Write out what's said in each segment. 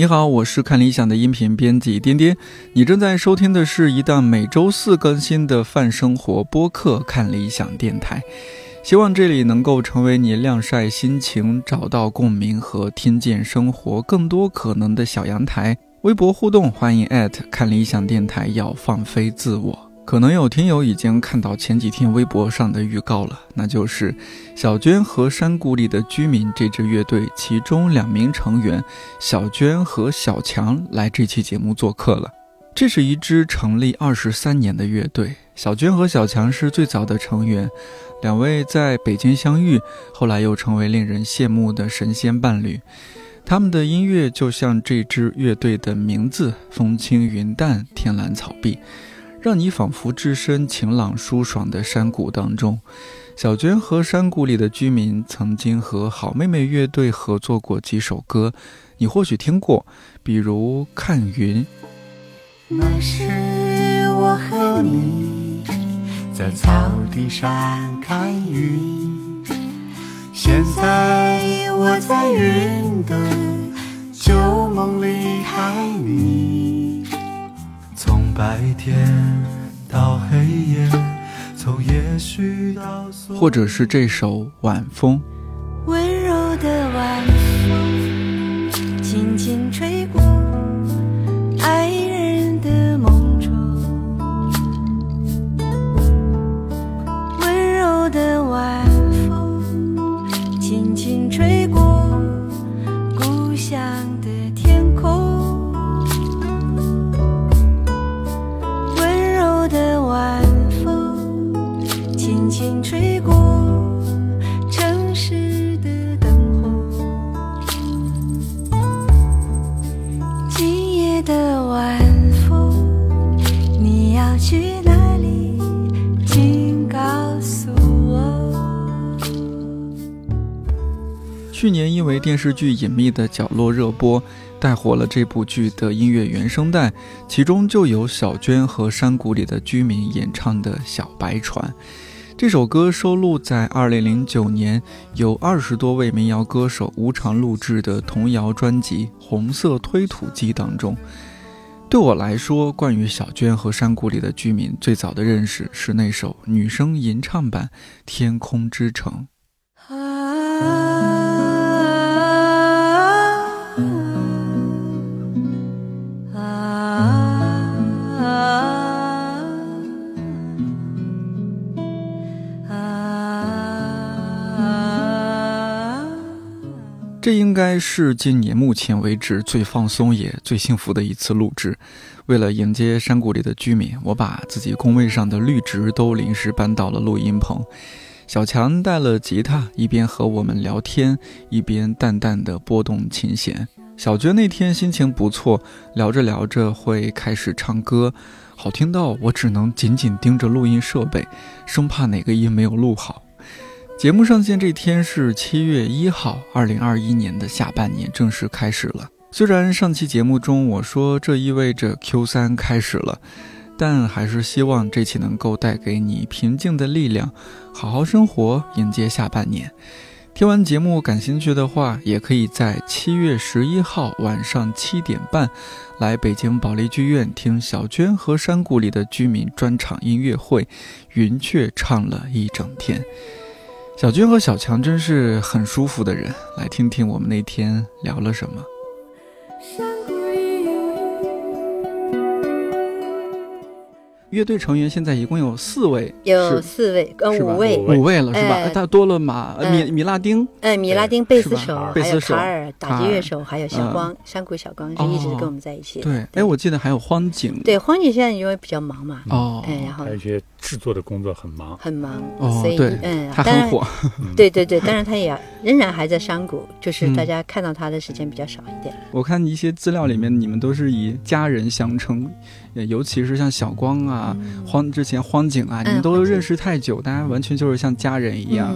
你好，我是看理想的音频编辑颠颠。你正在收听的是一档每周四更新的泛生活播客《看理想电台》，希望这里能够成为你晾晒心情、找到共鸣和听见生活更多可能的小阳台。微博互动，欢迎艾特看理想电台，要放飞自我。可能有听友已经看到前几天微博上的预告了，那就是小娟和山谷里的居民这支乐队，其中两名成员小娟和小强来这期节目做客了。这是一支成立二十三年的乐队，小娟和小强是最早的成员，两位在北京相遇，后来又成为令人羡慕的神仙伴侣。他们的音乐就像这支乐队的名字：风轻云淡，天蓝草碧。让你仿佛置身晴朗舒爽的山谷当中。小娟和山谷里的居民曾经和好妹妹乐队合作过几首歌，你或许听过，比如《看云》。那时我和你在草地上看云，现在我在云的旧梦里爱你。从白天到黑夜，从也许到或者是这首《晚风》。温柔的晚风，轻轻吹过爱去年因为电视剧《隐秘的角落》热播，带火了这部剧的音乐原声带，其中就有小娟和山谷里的居民演唱的《小白船》。这首歌收录在2009年有二十多位民谣歌手无偿录制的童谣专辑《红色推土机》当中。对我来说，关于小娟和山谷里的居民，最早的认识是那首女声吟唱版《天空之城》。这应该是今年目前为止最放松也最幸福的一次录制。为了迎接山谷里的居民，我把自己工位上的绿植都临时搬到了录音棚。小强带了吉他，一边和我们聊天，一边淡淡的拨动琴弦。小娟那天心情不错，聊着聊着会开始唱歌，好听到我只能紧紧盯着录音设备，生怕哪个音没有录好。节目上线这天是七月一号，二零二一年的下半年正式开始了。虽然上期节目中我说这意味着 Q 三开始了，但还是希望这期能够带给你平静的力量，好好生活，迎接下半年。听完节目感兴趣的话，也可以在七月十一号晚上七点半来北京保利剧院听小娟和山谷里的居民专场音乐会，云雀唱了一整天。小军和小强真是很舒服的人，来听听我们那天聊了什么。乐队成员现在一共有四位，有四位，呃，五位，五位了是吧？他多了马米米拉丁，哎，米拉丁贝斯手，贝斯手，卡尔打击乐手，还有小光，山谷小光是一直跟我们在一起。对，哎，我记得还有荒井，对，荒井现在因为比较忙嘛，哦，哎，然后。还有一些制作的工作很忙，很忙，哦，所以，嗯，他很火，对对对，当然他也仍然还在山谷，就是大家看到他的时间比较少一点。我看一些资料里面，你们都是以家人相称。尤其是像小光啊、荒之前荒井啊，你们都认识太久，大家完全就是像家人一样，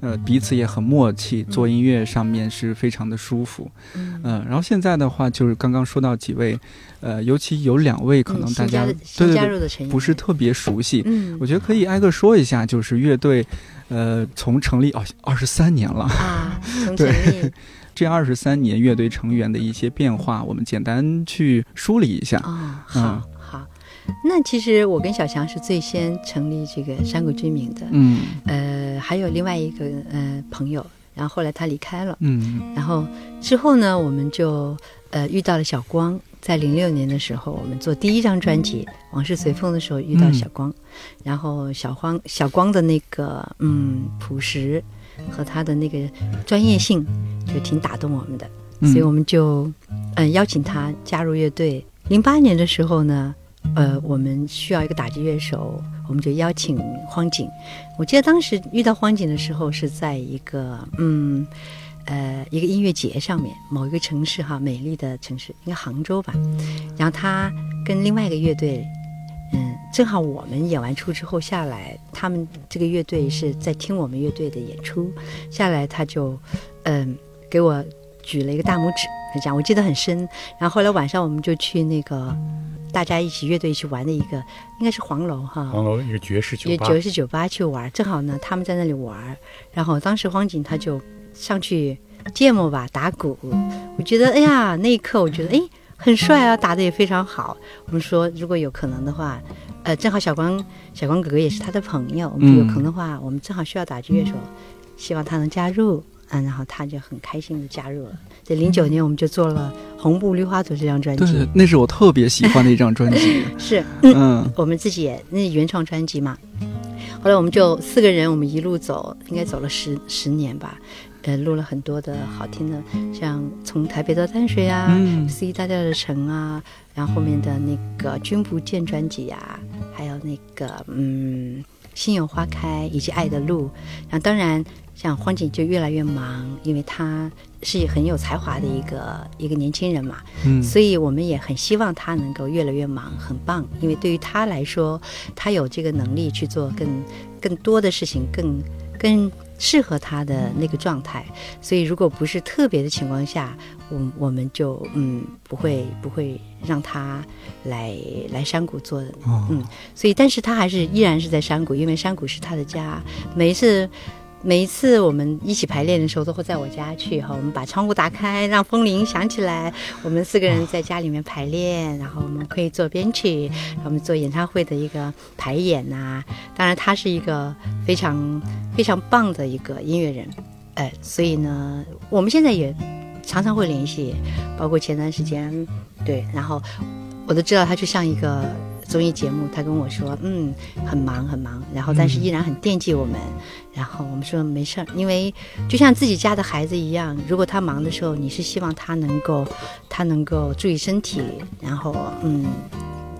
呃，彼此也很默契，做音乐上面是非常的舒服，嗯，然后现在的话，就是刚刚说到几位，呃，尤其有两位可能大家对对对不是特别熟悉，嗯，我觉得可以挨个说一下，就是乐队，呃，从成立哦二十三年了啊，从 成立。这二十三年乐队成员的一些变化，我们简单去梳理一下。哦，嗯。好好。那其实我跟小强是最先成立这个山谷居民的，嗯。呃，还有另外一个呃朋友，然后后来他离开了，嗯。然后之后呢，我们就呃遇到了小光，在零六年的时候，我们做第一张专辑《往事随风》的时候遇到小光，然后小光小光的那个嗯。朴实和他的那个专业性就挺打动我们的，嗯，所以我们就嗯、呃邀请他加入乐队。零八年的时候呢，呃，我们需要一个打击乐手，我们就邀请荒井。我记得当时遇到荒井的时候是在一个嗯呃一个音乐节上面，某一个城市哈，美丽的城市，应该杭州吧。然后他跟另外一个乐队。嗯，正好我们演完出之后下来，他们这个乐队是在听我们乐队的演出，下来他就，嗯，给我举了一个大拇指，他讲我记得很深。然后后来晚上我们就去那个大家一起乐队一起玩的一个，应该是黄楼哈，黄楼一个爵士酒吧，也九十酒吧去玩，正好呢他们在那里玩，然后当时荒井他就上去芥末吧打鼓，我觉得哎呀那一刻我觉得哎很帅啊，打的也非常好。我们说如果有可能的话，呃正好小光小光哥哥也是他的朋友，我们说有可能的话，我们正好需要打击乐手，希望他能加入。嗯，然后他就很开心的加入了。在零九年，我们就做了《红布绿花图》这张专辑，那是我特别喜欢的一张专辑。是嗯我们自己也那是原创专辑嘛。后来我们就四个人，我们一路走，应该走了十十年吧，呃，录了很多的好听的，像从台北到淡水啊，嗯四一大调的城啊，然后后面的那个君不见专辑啊，还有那个嗯心有花开以及爱的路，然后当然像荒井就越来越忙，因为他是很有才华的一个一个年轻人嘛，嗯所以我们也很希望他能够越来越忙，很棒。因为对于他来说，他有这个能力去做更更多的事情，更更适合他的那个状态。所以如果不是特别的情况下，我我们就嗯不会不会让他来来山谷做的。哦嗯，所以但是他还是依然是在山谷，因为山谷是他的家。每一次。每一次我们一起排练的时候，都会在我家去哈。我们把窗户打开，让风铃响起来。我们四个人在家里面排练，然后我们可以做编曲，我们做演唱会的一个排演呐、当然，他是一个非常非常棒的一个音乐人，哎，所以呢，我们现在也常常会联系，包括前段时间，对，然后我都知道他就像一个综艺节目，他跟我说，嗯，很忙很忙，然后但是依然很惦记我们，然后我们说没事儿，因为就像自己家的孩子一样，如果他忙的时候，你是希望他能够他能够注意身体，然后嗯。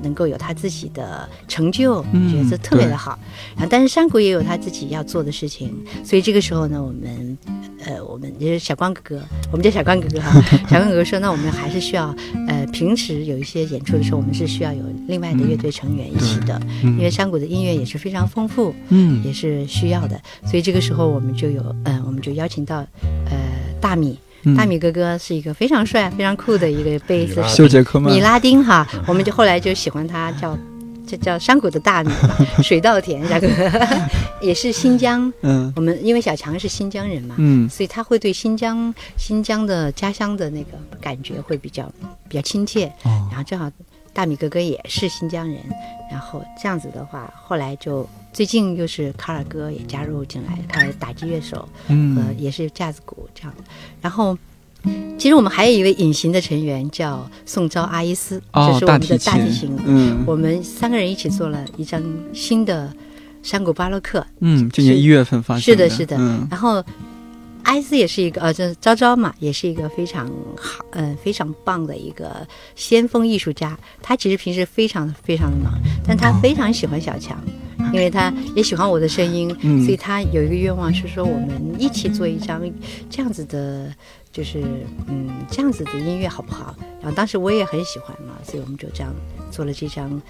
能够有他自己的成就，嗯觉得这特别的好。然后，但是山谷也有他自己要做的事情，所以这个时候呢，我们呃，我们就是小光哥哥，我们叫小光哥哥哈。小光哥哥说，那我们还是需要呃，平时有一些演出的时候，我们是需要有另外的乐队成员一起的，因为山谷的音乐也是非常丰富，嗯也是需要的。所以这个时候我们就有嗯、我们就邀请到呃大米。嗯。大米哥哥是一个非常帅、非常酷的一个贝斯手，修杰克曼。米拉丁哈，我们就后来就喜欢他叫，这叫山谷的大米，水稻田山谷，也是新疆。嗯。我们因为小强是新疆人嘛，嗯。所以他会对新疆新疆的家乡的那个感觉会比较比较亲切。哦。然后正好大米哥哥也是新疆人，然后这样子的话，后来就最近又是卡尔哥也加入进来，他是打击乐手，和嗯也是架子鼓这样的。然后，其实我们还有一位隐形的成员叫宋昭阿伊斯，哦这是我们的大提琴。嗯我们三个人一起做了一张新的山谷巴洛克，嗯，今年一月份发行是的是的嗯然后。艾斯也是一个呃，就是昭昭嘛，也是一个非常好，呃，非常棒的一个先锋艺术家。他其实平时非常非常的忙，但他非常喜欢小强，因为他也喜欢我的声音，嗯所以他有一个愿望是说，我们一起做一张这样子的，就是嗯这样子的音乐好不好？然后当时我也很喜欢嘛，所以我们就这样做了这张。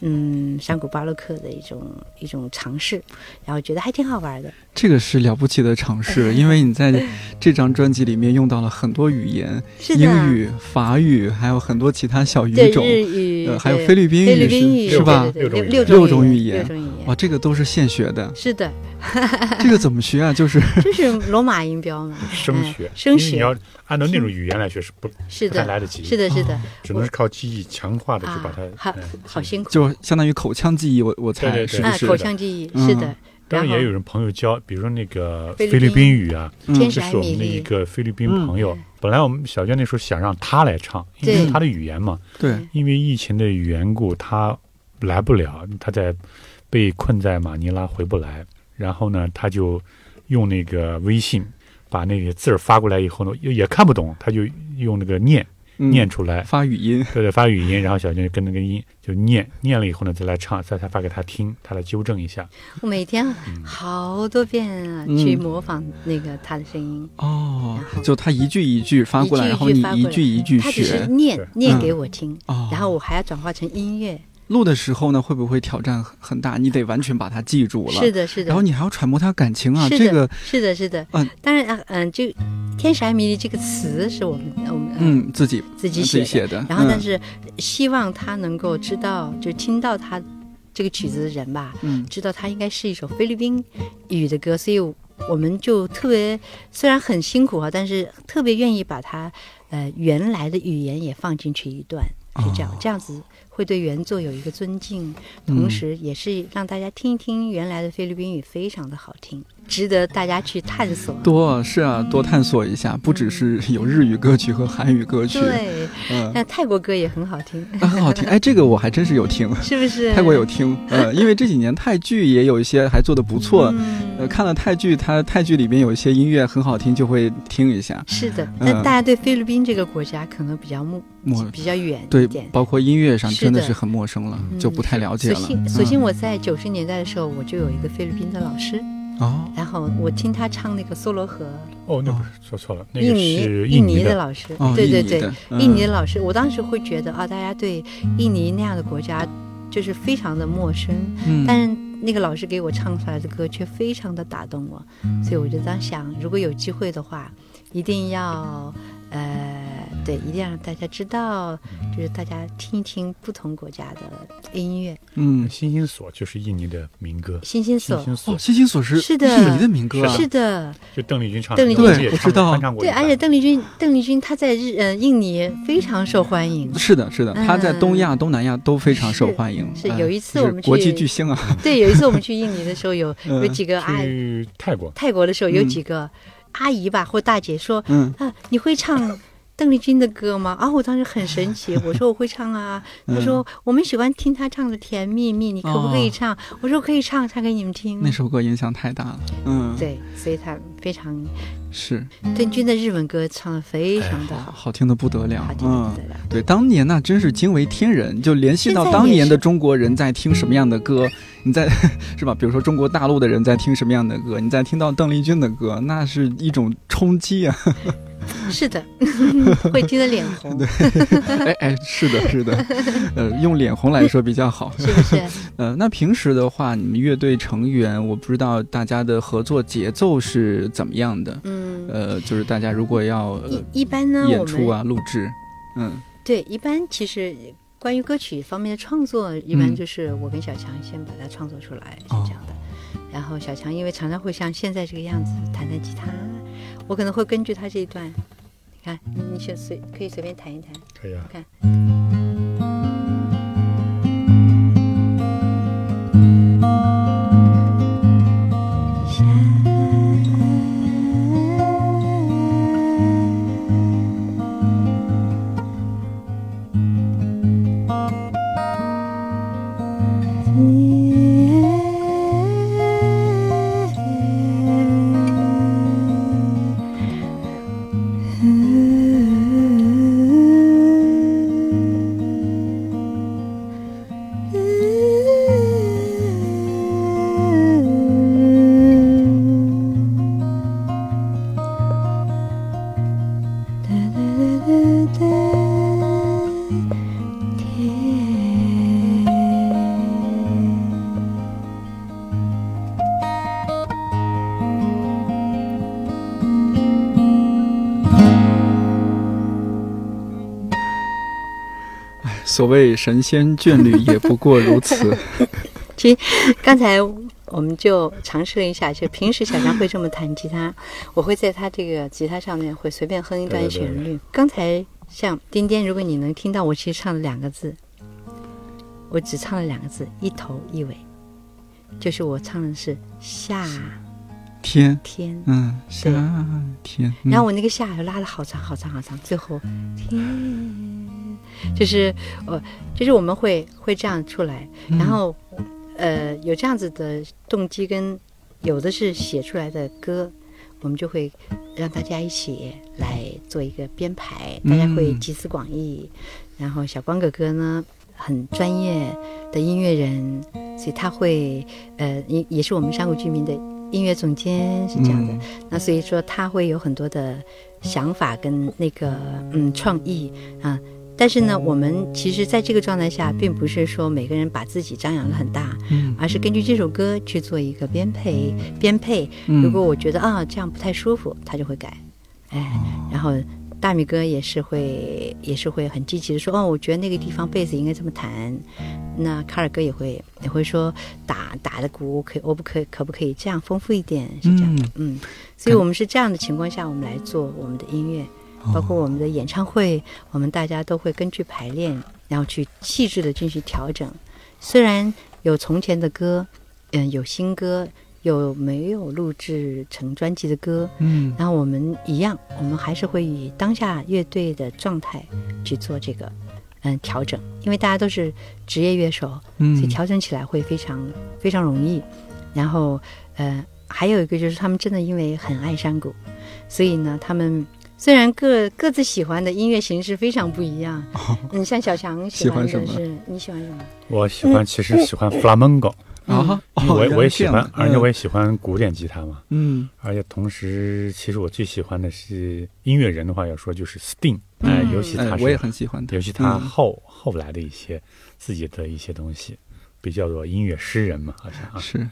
嗯，山谷巴洛克的一种一种尝试，然后觉得还挺好玩的。这个是了不起的尝试，因为你在这张专辑里面用到了很多语言，是的，英语、法语，还有很多其他小语种，日语，呃，还有菲律宾菲律宾语语是吧？六种语语言六种语言。哇，这个都是现学的，是的，这个怎么学啊？就是 就是罗马音标嘛，声学。嗯声学。你要按照那种语言来学是不是的，来得及，是的，是的，只能是靠记忆强化的去把它啊，好嗯好辛苦。就相当于口腔记忆，我我猜对对对。啊，口是？不是？腔记忆嗯。是的。当然也有人朋友教，比如说那个菲律宾宾语啊，这是我们的一个菲律宾朋友。本来我们小娟那时候想让他来唱，因为他的语言嘛，对，因为疫情的缘故，他来不了，他在被困在马尼拉回不来。然后呢，他就用那个微信把那个字儿发过来以后呢，也也看不懂，他就用那个念嗯念出来，发语音，对对，发语音，然后小娟就跟那个音就念念了以后呢，再来唱，再再发给他听，他来纠正一下。我每天嗯好多遍啊，嗯去模仿那个他的声音。哦就他一句一句发过来，一句然后你一一句一句一句他只是学。念念嗯给我听，哦，然后我还要转化成音乐。录的时候呢，会不会挑战很很大？你得完全把它记住了。是的，是的。然后你还要揣摩他感情啊，这个是的，是的。嗯当然啊，嗯，就“天使艾米丽”这个词是我们我们嗯自己自己写的。写的。然后，但嗯是希望他能够知道，就听到他这个曲子的人吧，嗯知道它应该是一首菲律宾语的歌，所以我们就特别虽然很辛苦啊，但是特别愿意把它呃原来的语言也放进去一段，是这样，哦这样子会对原作有一个尊敬，嗯。同时也是让大家听一听原来的菲律宾语非常的好听，值得大家去探索。多是啊，多探索一下，不只是有日语歌曲和韩语歌曲，对，嗯，那泰国歌也很好听，啊 很好听。哎，这个我还真是有听，是不是？泰国有听，呃，因为这几年泰剧也有一些还做的不错，嗯呃，看了泰剧，它泰剧里边有一些音乐很好听，就会听一下。是的，嗯但大家对菲律宾这个国家可能比较陌陌比较远一对，。包括音乐上真的是很陌生了，嗯就不太了解了。所幸，所幸嗯我在九十年代的时候，我就有一个菲律宾的老师，哦，然后我听他唱那个《梭罗河。哦，那不是说错了，那》，个印尼是印尼的，老师，哦，对对对，印尼的，老师，我当时会觉得啊，大家对印尼那样的国家就是非常的陌生，嗯，但是那个老师给我唱出来的歌却非常的打动我，所以我就当想，如果有机会的话，一定要呃，对，一定要让大家知道，就是大家听一听不同国家的音乐。嗯，星星锁就是印尼的民歌，星星锁星星锁哦，星星锁是是的。印尼的民歌啊，是的，就邓丽君唱的，邓丽君。也唱我知道。对，翻唱过一版，而且邓丽君，邓丽君她在日呃印尼非常受欢迎。是的，是的，她在东亚、嗯东南亚都非常受欢迎。哎是有一次我们国际去巨星啊，对，有一次我们去印尼的时候，有 嗯。有几个阿姨。泰国，泰国的时候，有嗯。几个阿姨吧或大姐说嗯。啊，你会唱邓丽君的歌吗？啊，我当时很神奇，我说我会唱啊。嗯她说我们喜欢听她唱的《甜蜜蜜》，你可不可以哦唱？我说可以唱，唱给你们听。那首歌影响太大了。嗯，对，所以她非常是邓君的日文歌唱的非常的好，好听的不得了好。听的嗯不，得了。对，当年那真是惊为天人，就联系到当年的中国人在听什么样的歌，你在 是吧？比如说中国大陆的人在听什么样的歌，你在听到邓丽君的歌，那是一种冲击啊！是的，会听得脸红，哎哎，是的，是的，呃，用脸红来说比较好。是不是？呃，那平时的话，你们乐队成员，我不知道大家的合作节奏是怎么样的。嗯，呃，就是大家如果要、呃、一一般呢，演出啊、录制，嗯。对一般其实关于歌曲方面的创作，一般嗯。就是我跟小强先把它创作出来，是哦这样的。然后小强因为常常会像现在这个样子弹弹吉他，我可能会根据他这一段，你看，你你先随可以随便弹一弹，可以啊，看。所谓神仙眷侣，也不过如此。其实刚才我们就尝试了一下，就平时小强会这么弹吉他，我会在他这个吉他上面会随便哼一段对对对旋律。刚才像丁丁，如果你能听到，我其实唱了两个字，我只唱了两个字，一头一尾，就是我唱的是夏天，天，嗯，夏天，嗯。然后我那个夏又拉了好长好长好长，最后天，就是呃，就是我们会会这样出来，嗯。然后呃有这样子的动机跟有的是写出来的歌，我们就会让大家一起来做一个编排，大家会嗯集思广益，然后小光哥哥呢很专业的音乐人，所以他会呃也也是我们山谷居民的音乐总监是这样的。嗯。那所以说他会有很多的想法跟那个嗯创意啊。但是呢，我们其实在这个状态下，并不是说每个人把自己张扬的很大，嗯。而是根据这首歌去做一个编配编配。嗯。如果我觉得啊这样不太舒服，他就会改，哎，然后大米哥也是会也是会很积极的说哦，我觉得那个地方贝斯应该这么弹。那卡尔哥也会也会说打打的鼓可以，我不可以可不可以这样丰富一点？是这样的，嗯，所以我们是这样的情况下，我们来做我们的音乐，包括我们的演唱会，我们大家都会根据排练，然后去细致的进行调整。虽然有从前的歌，嗯，有新歌，有没有录制成专辑的歌，嗯然后我们一样，我们还是会以当下乐队的状态去做这个嗯调整，因为大家都是职业乐手，嗯所以嗯调整起来会非常非常容易。然后呃，还有一个就是他们真的因为很爱山谷，所以呢，他们。虽然各各自喜欢的音乐形式非常不一样，嗯，像小强喜欢喜欢什么的是你喜欢什么？我喜欢，其实喜欢 flamenco，啊，因为我也我也喜欢而且我也喜欢古典吉他嘛。嗯而且同时，其实我最喜欢的是音乐人的话，要说就是 Sting，哎、嗯尤其他是，哎我也很喜欢他，尤其他嗯后、后来的一些自己的一些东西，被叫做音乐诗人嘛，好像啊，是。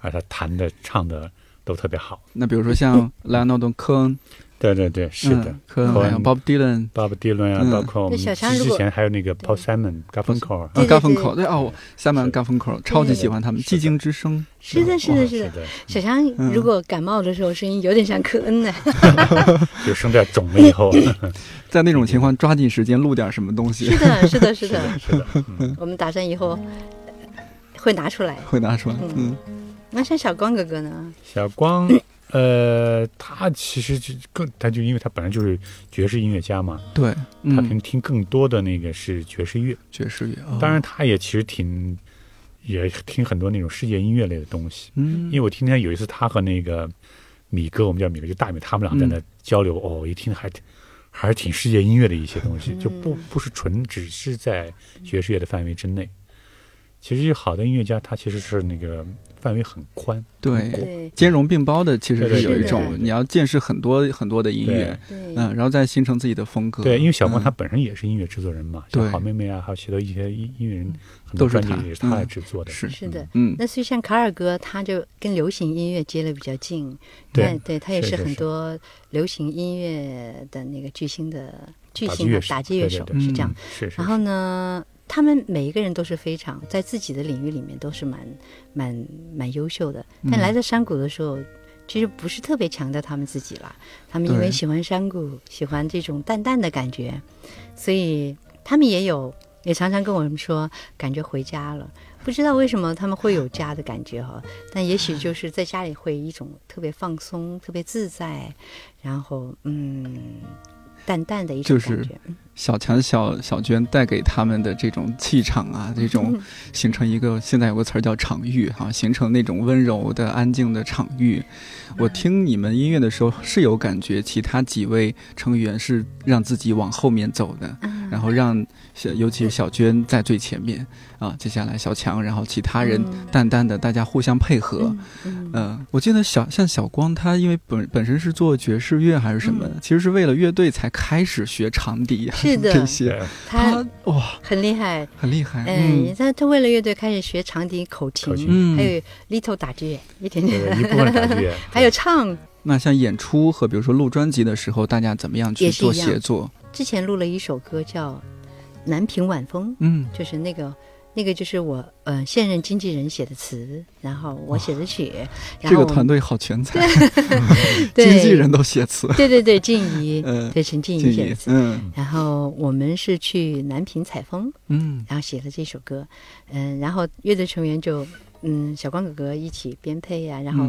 而他弹的唱的都特别好。那比如说像莱昂纳多·科恩，对对对，是的。嗯科恩还有 Bob Dylan。Bob Dylan 啊，嗯包括我们之前还有那个 Paul Simon、Garfunkel，啊，对对嘎风口对哦，下面是嘎风口超级喜欢他们，寂静之声，是的，是的，是的。小强嗯如果感冒的时候，声音有点像科恩呢。就声带肿了以后，在那种情况抓紧时间录点什么东西是，的，是的，是的。是的，嗯我们打算以后呃会拿出来。会拿出来。嗯那像小光哥哥呢？小光，呃，他其实就更，他就因为他本来就是爵士音乐家嘛，对，他可能，听更多的那个是爵士乐，爵士乐，哦。当然他也其实挺，也听很多那种世界音乐类的东西。嗯，因为我听见有一次他和那个米哥，我们叫米哥，就大米，他们俩在那交流，哦，一听还挺还是挺世界音乐的一些东西，就不不是纯只是在爵士乐的范围之内。其实好的音乐家，他其实是那个范围很宽，对，兼容并包的，其实是有一种你要见识很多很多的音乐，嗯，然后再形成自己的风格。对，因为小光嗯。他本身也是音乐制作人嘛，对。像好妹妹啊，还有许多一些音音乐人，很多都是他。专辑也是他来制作的。是。是的。嗯。那所以像卡尔哥，他就跟流行音乐接的比较近，对。哎对他也是很多流行音乐的那个巨星的巨星的打击乐手。是这样。嗯。是是。然后呢，他们每一个人都是非常在自己的领域里面都是蛮蛮蛮优秀的，但嗯来到山谷的时候。其实不是特别强调他们自己了，他们因为喜欢山谷，喜欢这种淡淡的感觉，所以他们也有也常常跟我们说，感觉回家了。不知道为什么他们会有家的感觉哈，但也许就是在家里会一种特别放松、特别自在，然后嗯，淡淡的一种就是感觉。嗯小强、小小娟带给他们的这种气场啊，这种形成一个现在有个词儿叫场域哈、形成那种温柔的、安静的场域。我听你们音乐的时候是有感觉，其他几位成员是让自己往后面走的，嗯然后让小尤其是小娟在最前面啊，接下来小强，然后其他人嗯淡淡的，大家互相配合。嗯嗯，我记得小像小光，他因为本本身是做爵士乐还是什么，嗯其实是为了乐队才开始学长笛啊，是的这些。对他哇，很厉害，很厉害，嗯嗯，他他为了乐队开始学长笛、口琴，嗯还有 little 打击乐，一点点，一部分打击乐，还有唱。那像演出和比如说录专辑的时候，大家怎么样去做协作？之前录了一首歌叫《南屏晚风》，嗯。就是那个那个就是我呃现任经纪人写的词，然后我写的曲，然这后这个团队好全才，对。经纪人都写词，对对对，静怡，嗯。对陈静怡写的，词。嗯。然后我们是去南屏采风，嗯。然后写了这首歌，嗯，然后乐队成员就嗯小光哥哥一起编配呀、然后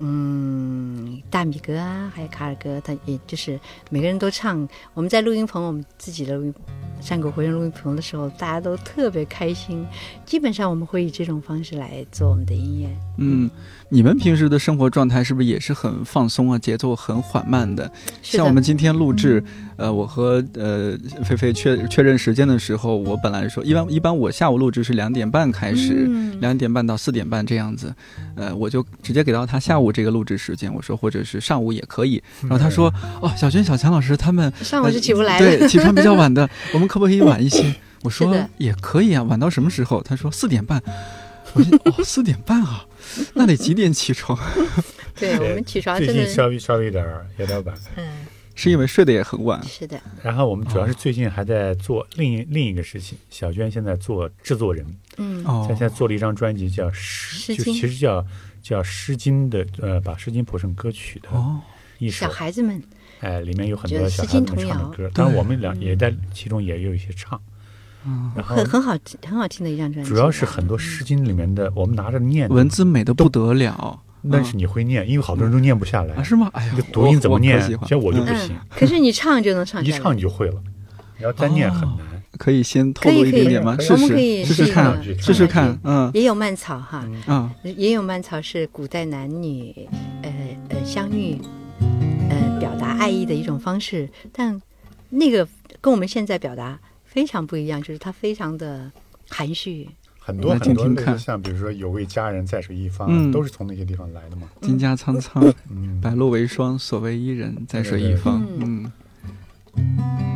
嗯大米哥啊，还有卡尔哥，他也就是每个人都唱。我们在录音棚，我们自己的录音山谷回声录音棚的时候，大家都特别开心。基本上我们会以这种方式来做我们的音乐。嗯，你们平时的生活状态是不是也是很放松啊，节奏很缓慢的？的像我们今天录制，呃，我和呃菲菲确确认时间的时候，我本来说一般一般我下午录制是两点半开始，嗯两点半到四点半这样子，呃，我就直接给到他下午这个录制时间，我说或者是上午也可以。然后他说，哦，小娟、小强老师他们上午是起不来的。对起床比较晚的，我们可不可以晚一些？我说也可以啊，晚到什么时候？他说四点半。我说哦，四点半啊，那得几点起床？对我们起床最真的，近稍微稍微有点儿有点晚。嗯，是因为睡得也很晚。是的，然后我们主要是最近还在做另一另一个事情，小娟现在做制作人，嗯，哦。她现在做了一张专辑叫《诗》，就诗经。其实叫叫《诗经》的，呃，把《诗经》谱成歌曲的哦，一首。小，孩子们，哎，里面有很多小孩子唱的歌，当然我们俩嗯。也在其中也有一些唱，嗯，然后很很好很好听的一张专辑。主要是很多《诗经》里面的，我们拿着念，文字美的不得了。但是你会念，因为好多人都念不下来。啊，，是吗？哎呀这，读音怎么念？像我就不嗯行。嗯，可是你唱就能唱一。唱你就会了，你要单念很难。可以先透露一点点吗？试我们可以试试试试看，试试看。嗯。也有蔓草哈，嗯。啊，也有蔓草是古代男女呃呃相遇呃表达爱意的一种方式，但那个跟我们现在表达非常不一样，就是他非常的含蓄。很多很多听听看类似像比如说有位佳人在水一方，嗯都是从那些地方来的嘛。金家苍苍，嗯，白露为霜，所谓伊人，在水一方。嗯，月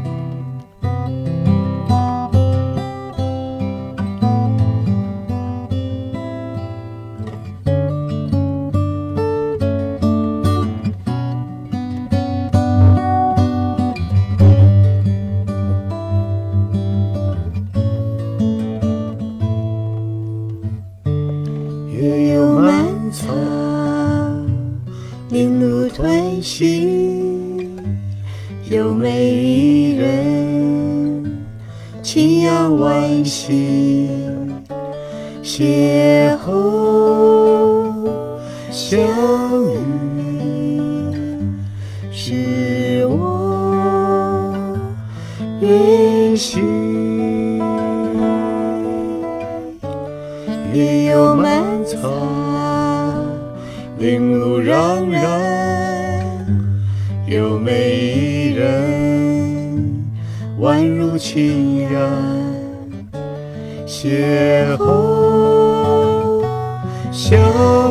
扬晚行，邂逅相遇，是我远行。月有满草，林路攘然，有美一人，宛如清扬，邂逅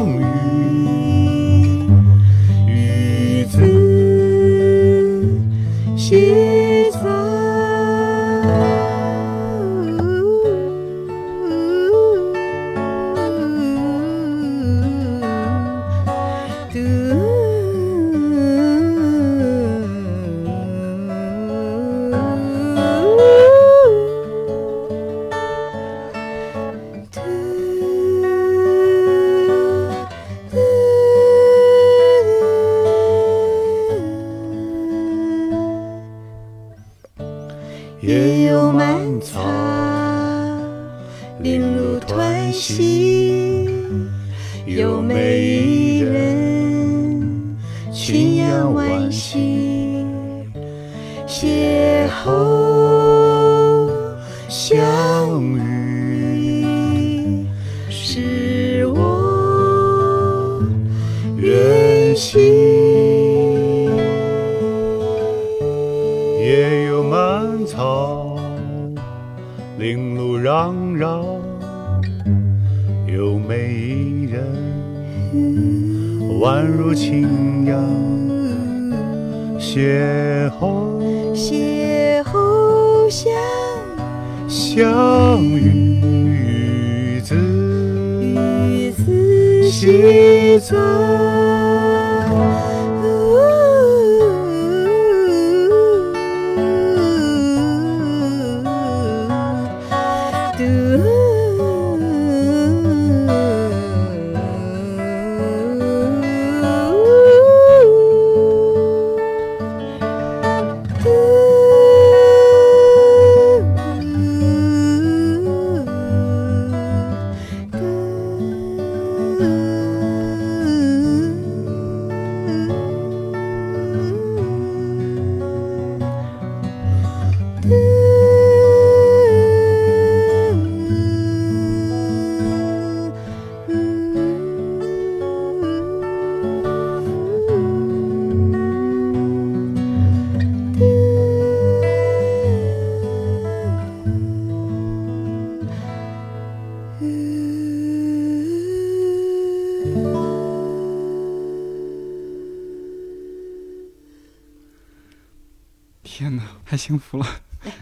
幸福了！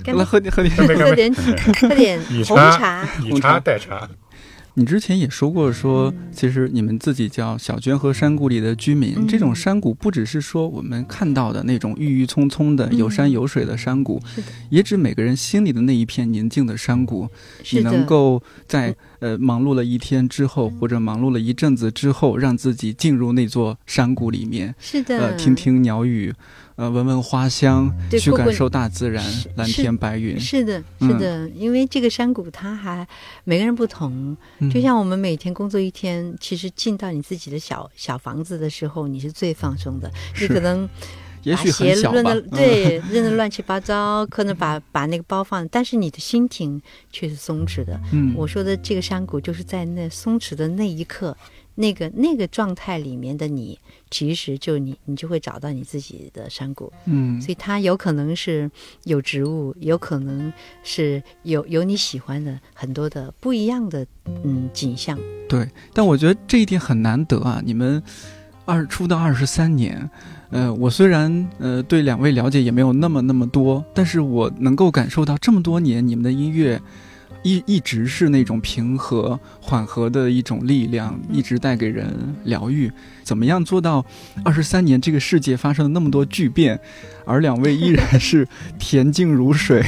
来！喝点喝点。喝点 喝点 红茶茶。以茶代茶，你之前也说过说，其实你们自己叫小娟和山谷里的居民。嗯这种山谷不只是说我们看到的那种郁郁葱葱的嗯有山有水的山谷，的，也指每个人心里的那一片宁静的山谷。你，能够在呃忙碌了一天之后，或者忙碌了一阵子之后，让自己进入那座山谷里面，是的，呃，听听鸟语，呃，闻闻花香，去感受大自然，蓝天白云。是的，嗯。是的，因为这个山谷它还每个人不同，嗯。就像我们每天工作一天，其实进到你自己的小小房子的时候，你是最放松的。你是。可能也许把鞋很小吧扔的，嗯对，扔的乱七八糟，可能把把那个包放，但是你的心情却是松弛的。嗯，我说的这个山谷，就是在那松弛的那一刻，那个那个状态里面的你，其实就你你就会找到你自己的山谷。嗯所以它有可能是有植物，有可能是有有你喜欢的很多的不一样的嗯景象。对，但我觉得这一点很难得啊！你们二出道二十三年，呃，我虽然呃对两位了解也没有那么那么多，但是我能够感受到这么多年你们的音乐。一一直是那种平和、缓和的一种力量，一直带给人疗愈。怎么样做到二十三年这个世界发生了那么多巨变，而两位依然是 恬静如水？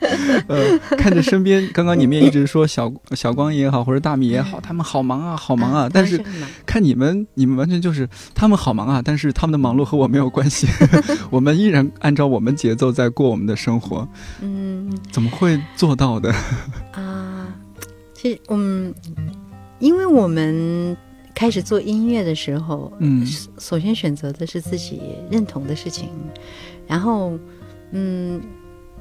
呃，看着身边，刚刚你们也一直说小小光也好，或者大米也好，他们好忙啊，好忙啊。但是看你们，你们完全就是他们好忙啊，但是他们的忙碌和我没有关系，我们依然按照我们节奏在过我们的生活，嗯怎么会做到的？啊，其实嗯，因为我们开始做音乐的时候，嗯首首先选择的是自己认同的事情，然后嗯，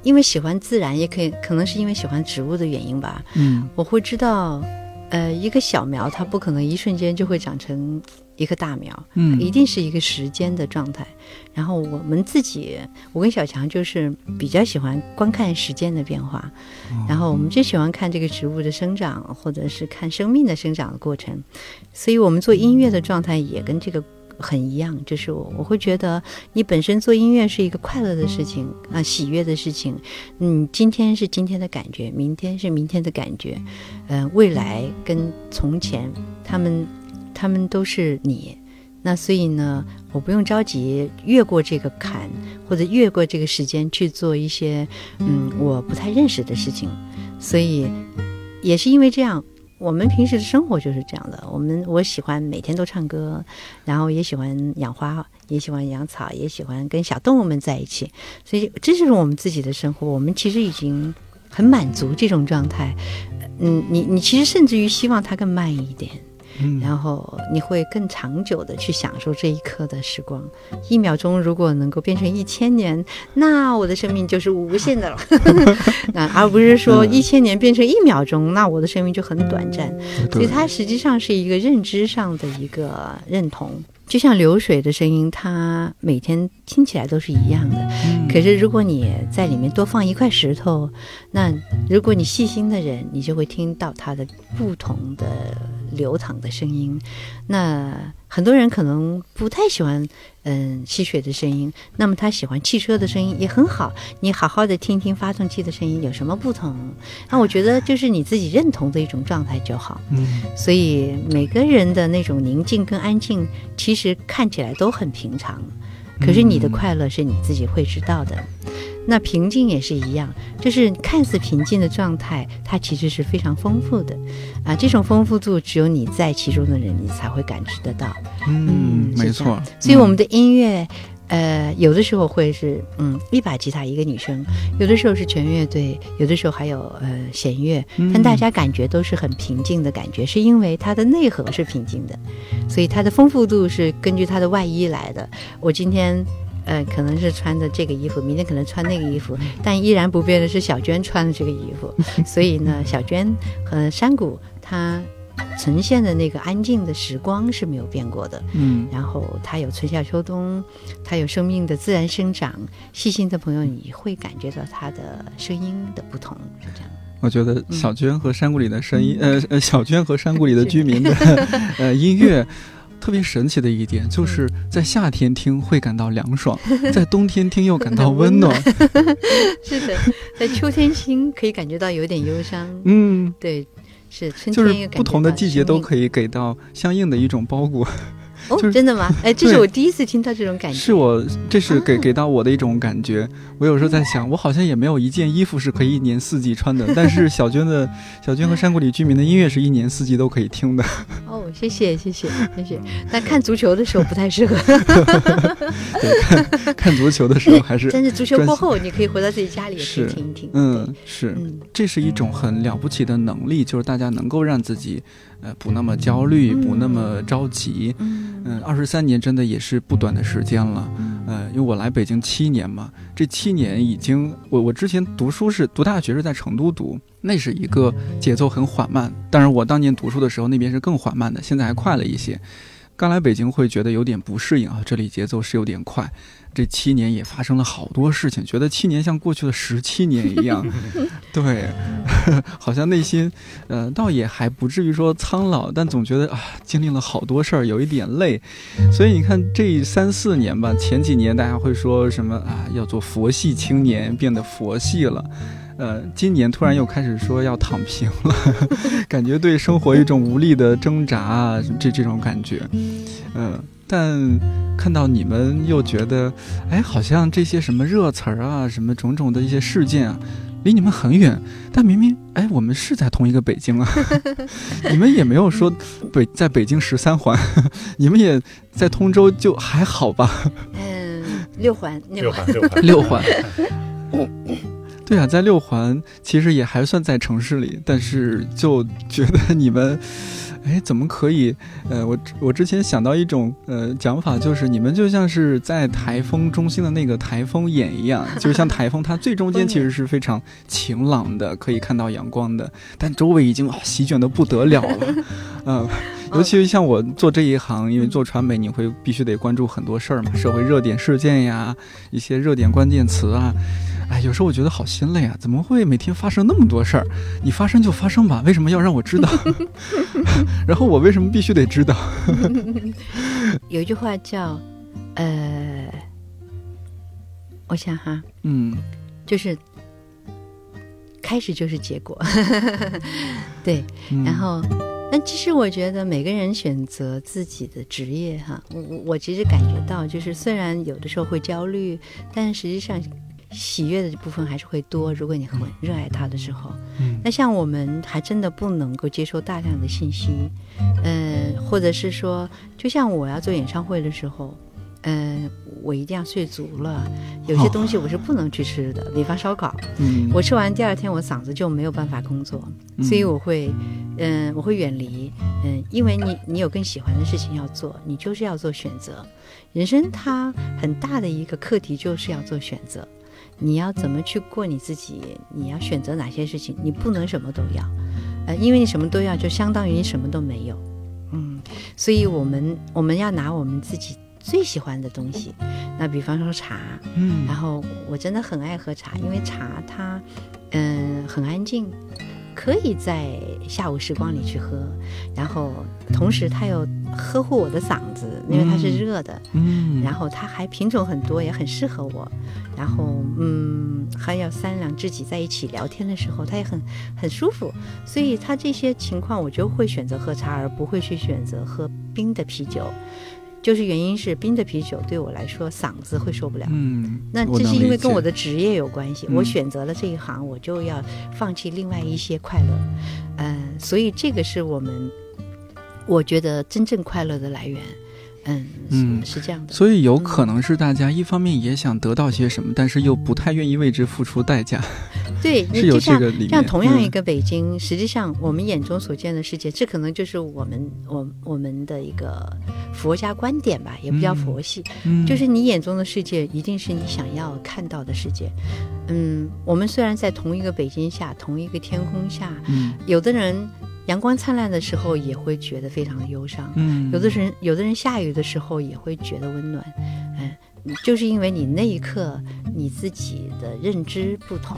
因为喜欢自然，也可以可能是因为喜欢植物的原因吧，嗯我会知道，呃，一个小苗它不可能一瞬间就会长成一棵大苗，嗯一定是一个时间的状态。然后我们自己，我跟小强就是比较喜欢观看时间的变化，然后我们就喜欢看这个植物的生长，或者是看生命的生长的过程。所以我们做音乐的状态也跟这个。很一样，就是我我会觉得你本身做音乐是一个快乐的事情啊、喜悦的事情。嗯，今天是今天的感觉，明天是明天的感觉，嗯、未来跟从前，他们他们都是你。那所以呢，我不用着急越过这个坎，或者越过这个时间去做一些嗯我不太认识的事情。所以也是因为这样，我们平时的生活就是这样的。我们我喜欢每天都唱歌，然后也喜欢养花，也喜欢养草，也喜欢跟小动物们在一起。所以这就是我们自己的生活。我们其实已经很满足这种状态。嗯，你你其实甚至于希望它更慢一点。嗯然后你会更长久的去享受这一刻的时光。一秒钟如果能够变成一千年，那我的生命就是无限的了。那而不是说嗯一千年变成一秒钟，那我的生命就很短暂。所以它实际上是一个认知上的一个认同。就像流水的声音，它每天听起来都是一样的。嗯可是如果你在里面多放一块石头，那如果你细心的人，你就会听到它的不同的流淌的声音。那很多人可能不太喜欢嗯吸水的声音，那么他喜欢汽车的声音也很好。你好好的听听发动机的声音有什么不同？那我觉得就是你自己认同的一种状态就好。嗯所以每个人的那种宁静跟安静，其实看起来都很平常，可是你的快乐是你自己会知道的。那平静也是一样，就是看似平静的状态，它其实是非常丰富的，啊，这种丰富度只有你在其中的人，你才会感知得到。嗯，没错。所以我们的音乐，呃，有的时候会是嗯一把吉他一个女生，有的时候是全乐队，有的时候还有呃弦乐，嗯但大家感觉都是很平静的感觉，是因为它的内核是平静的，所以它的丰富度是根据它的外衣来的。我今天。呃，可能是穿的这个衣服，明天可能穿那个衣服，但依然不变的是小娟穿的这个衣服。所以呢，小娟和山谷它呈现的那个安静的时光是没有变过的。嗯然后它有春夏秋冬，它有生命的自然生长。细心的朋友，你会感觉到它的声音的不同，是这样。我觉得小娟和山谷里的声音，嗯 呃呃，小娟和山谷里的居民的 呃音乐，特别神奇的一点，就是在夏天听会感到凉爽，在冬天听又感到温暖。是的，在秋天听可以感觉到有点忧伤，嗯，对，是春就是天感觉不同的季节都可以给到相应的一种包裹。哦，真的吗？哎，这是我第一次听到这种感觉。是我，这是给啊给到我的一种感觉。我有时候在想，我好像也没有一件衣服是可以一年四季穿的，但是小娟的小娟和山谷里居民的音乐是一年四季都可以听的。哦，谢谢谢谢谢谢。但看足球的时候不太适合，对，看看足球的时候还是，但是足球过后，你可以回到自己家里也可以是听一听。嗯，是，，嗯，这是一种很了不起的能力，就是大家能够让自己，呃，不那么焦虑，不那么着急。嗯嗯，二十三年真的也是不短的时间了。嗯呃，因为我来北京七年嘛，这七年已经，我我之前读书是读大学是在成都读，那是一个节奏很缓慢。当然，我当年读书的时候那边是更缓慢的，现在还快了一些。刚来北京会觉得有点不适应啊，这里节奏是有点快。这七年也发生了好多事情，觉得七年像过去了十七年一样。对，好像内心，呃，倒也还不至于说苍老，但总觉得啊，经历了好多事儿，有一点累。所以你看，这三四年吧，前几年大家会说什么啊，要做佛系青年，变得佛系了。呃，今年突然又开始说要躺平了，感觉对生活一种无力的挣扎啊，这这种感觉，嗯、但看到你们又觉得，哎，好像这些什么热词儿啊，什么种种的一些事件啊，离你们很远，但明明，哎，我们是在同一个北京啊，你们也没有说北在北京十三环，你们也在通州，就还好吧？嗯，六环六环，环六环六环。对啊，在六环其实也还算在城市里，但是就觉得你们，哎，怎么可以？呃，我我之前想到一种呃讲法，就是你们就像是在台风中心的那个台风眼一样，就是像台风，它最中间其实是非常晴朗的，可以看到阳光的，但周围已经、啊席卷的不得了了，嗯、尤其是像我做这一行，因为做传媒，你会必须得关注很多事儿嘛，社会热点事件呀，一些热点关键词啊。哎，有时候我觉得好心累啊！怎么会每天发生那么多事儿？你发生就发生吧，为什么要让我知道？然后我为什么必须得知道？有一句话叫，呃，我想哈，嗯就是开始就是结果，对。嗯然后，但其实我觉得每个人选择自己的职业哈，我我我其实感觉到，就是虽然有的时候会焦虑，但实际上喜悦的部分还是会多。如果你很热爱它的时候，嗯那像我们还真的不能够接受大量的信息，呃，或者是说，就像我要做演唱会的时候。嗯，我一定要睡足了。有些东西我是不能去吃的，比方烧烤，嗯，我吃完第二天我嗓子就没有办法工作，嗯所以我会，嗯、我会远离，嗯，因为你你有更喜欢的事情要做，你就是要做选择。人生它很大的一个课题就是要做选择，你要怎么去过你自己，你要选择哪些事情，你不能什么都要，呃，因为你什么都要，就相当于你什么都没有，嗯，所以我们我们要拿我们自己最喜欢的东西，那比方说茶，嗯。然后我真的很爱喝茶，因为茶它，嗯、很安静，可以在下午时光里去喝，然后同时它又呵护我的嗓子，因为它是嗯热的，嗯，然后它还品种很多，也很适合我，然后嗯，还有三两知己在一起聊天的时候，它也很很舒服，所以它这些情况我就会选择喝茶，而不会去选择喝冰的啤酒。就是原因是冰的啤酒对我来说嗓子会受不了，嗯，那这是因为跟我的职业有关系，嗯。我选择了这一行，我就要放弃另外一些快乐，嗯、所以这个是我们我觉得真正快乐的来源，嗯，嗯是是这样的，所以有可能是大家一方面也想得到些什么，但是又不太愿意为之付出代价，对，是有这个理念。像同样一嗯个北京，实际上我们眼中所见的世界，这可能就是我们我我们的一个佛家观点吧，也不叫嗯佛系，嗯。就是你眼中的世界一定是你想要看到的世界。嗯，我们虽然在同一个北京下，同一个天空下，嗯。有的人阳光灿烂的时候也会觉得非常的忧伤，嗯，有的人有的人下雨的时候也会觉得温暖。嗯，就是因为你那一刻你自己的认知不同，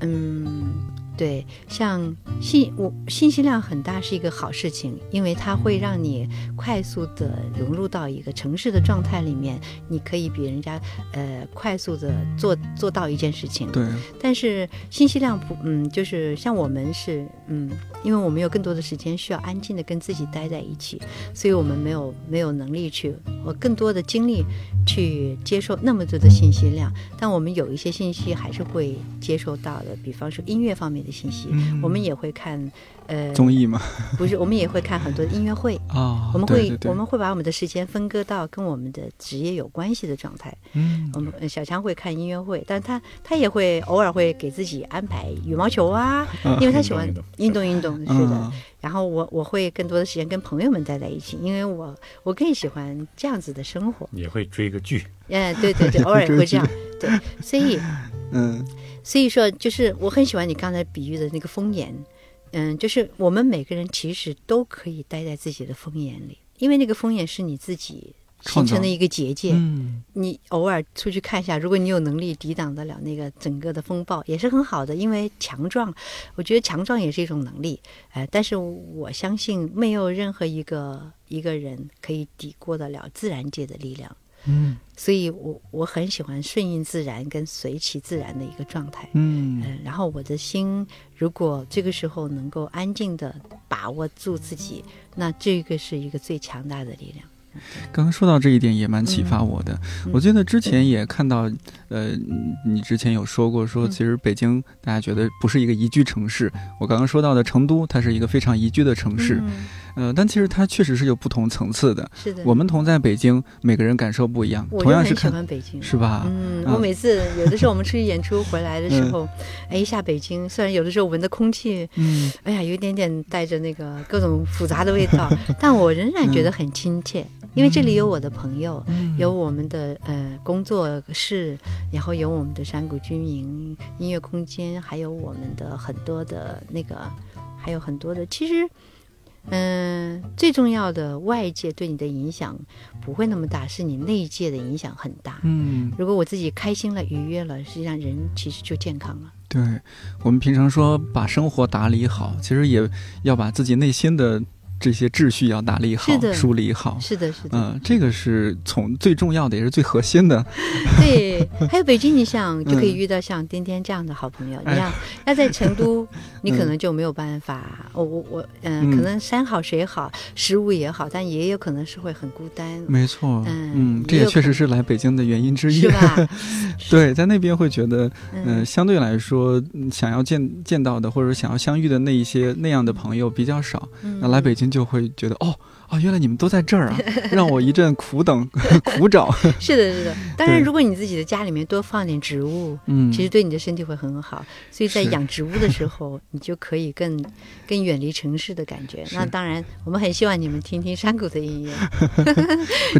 嗯，对，像信我信息量很大是一个好事情，因为它会让你快速的融入到一个城市的状态里面，你可以比人家呃快速的做做到一件事情。对，但是信息量不，嗯，就是像我们是，嗯，因为我们有更多的时间需要安静的跟自己待在一起，所以我们没有没有能力去，我更多的精力去接受那么多的信息量。但我们有一些信息还是会接受到的，比方说音乐方面的信息，嗯我们也会看，呃，综艺吗，不是，我们也会看很多音乐会。啊，我们会对对对我们会把我们的时间分割到跟我们的职业有关系的状态。嗯我们呃小强会看音乐会，但他他也会偶尔会给自己安排羽毛球啊，因为他喜欢运动运动运动，是的。嗯然后我我会更多的时间跟朋友们待在一起，因为我我更喜欢这样子的生活。也会追个剧，嗯，对对对，偶尔也会这样。对，所以嗯所以说，就是我很喜欢你刚才比喻的那个风眼，嗯，就是我们每个人其实都可以待在自己的风眼里，因为那个风眼是你自己形成的一个结界。嗯你偶尔出去看一下，如果你有能力抵挡得了那个整个的风暴，也是很好的。因为强壮，我觉得强壮也是一种能力，呃，但是我相信没有任何一个一个人可以抵过得了自然界的力量。嗯所以我我很喜欢顺应自然跟随其自然的一个状态。嗯嗯，然后我的心如果这个时候能够安静的把握住自己，那这个是一个最强大的力量。刚刚说到这一点也蛮启发我的。嗯我记得之前也看到，呃，你之前有说过，说嗯其实北京大家觉得不是一个宜居城市。我刚刚说到的成都，它是一个非常宜居的城市，嗯呃，但其实它确实是有不同层次的。是的，我们同在北京，每个人感受不一样，同样是喜，欢北京。是吧？嗯，啊我每次有的时候我们出去演出回来的时候，哎，一下北京，虽然有的时候闻的空气，嗯哎呀，有一点点带着那个各种复杂的味道，但我仍然觉得很亲切，因为这里有我的朋友，嗯有我们的呃工作室，然后有我们的山谷居民音乐空间，还有我们的很多的那个，还有很多的，其实。嗯，最重要的外界对你的影响不会那么大，是你内界的影响很大。嗯，如果我自己开心了、愉悦了，实际上人其实就健康了。对，我们平常说把生活打理好，其实也要把自己内心的这些秩序要打理好梳理好。是的，是的，嗯，这个是从最重要的，也是最核心的。对。还有北京，你想就可以嗯遇到像颠颠这样的好朋友。哎你像要在成都，你可能就没有办法。我我我，嗯，嗯可能山好水好，食物也好，但也有可能是会很孤单，没错，嗯嗯，这也确实是来北京的原因之一是。吧？对，在那边会觉得，嗯、嗯，相对来说，嗯想要见见到的或者想要相遇的那一些那样的朋友比较少。那来北京就会觉得，哦哦，原来你们都在这儿啊，让我一阵苦等 苦找。是的，是的。当然，如果你自己的家里面多放点植物，嗯，其实对你的身体会很好。所以在养植物的时候，你就可以更更远离城市的感觉。那当然，我们很希望你们听听山谷的音乐，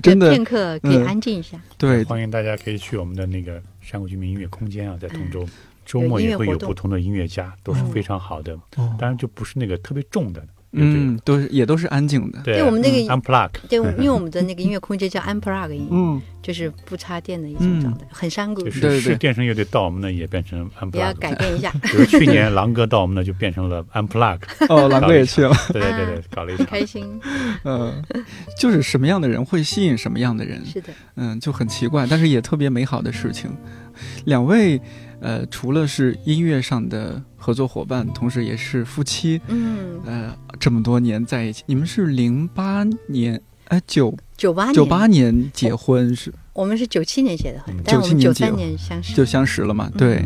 真的片刻可以嗯安静一下。对，欢迎大家可以去我们的那个山谷居民音乐空间啊，在通州，周末也会有不同的音乐家，都是嗯非常好的。哦当然就不是那个特别重的嗯，都是也都是安静的。对，我们那个 unplug，对，因为我们的那个音乐空间叫 unplug 音，嗯，就是不插电的一种状态，很山谷就。是对对是电声乐队到我们那也变成也要 unplug，改变一下，比如去年狼哥到我们那就变成了 unplug，哦，狼哥也去了。对对对对，搞了一很场。开心。嗯，就是什么样的人会吸引什么样的人。是的，嗯，就很奇怪，但是也特别美好的事情。两位，呃，除了是音乐上的合作伙伴，同时也是夫妻。嗯，呃，这么多年在一起，你们是零八年，哎，九九八年，九八年结婚是我们是九七年结的婚嗯，但我们97九三年相识。就相识了嘛？对，